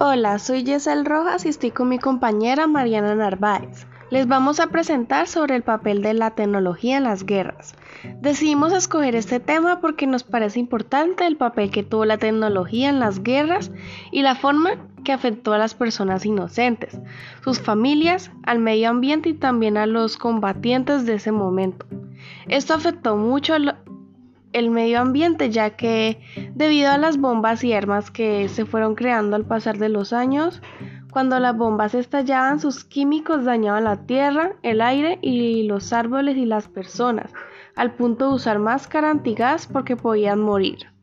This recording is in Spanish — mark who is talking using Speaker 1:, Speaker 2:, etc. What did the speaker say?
Speaker 1: Hola, soy Yesel Rojas y estoy con mi compañera Mariana Narváez. Les vamos a presentar sobre el papel de la tecnología en las guerras. Decidimos escoger este tema porque nos parece importante el papel que tuvo la tecnología en las guerras y la forma que afectó a las personas inocentes, sus familias, al medio ambiente y también a los combatientes de ese momento. Esto afectó mucho el medio ambiente ya que debido a las bombas y armas que se fueron creando al pasar de los años, cuando las bombas estallaban, sus químicos dañaban la tierra, el aire y los árboles y las personas, al punto de usar máscara antigás porque podían morir.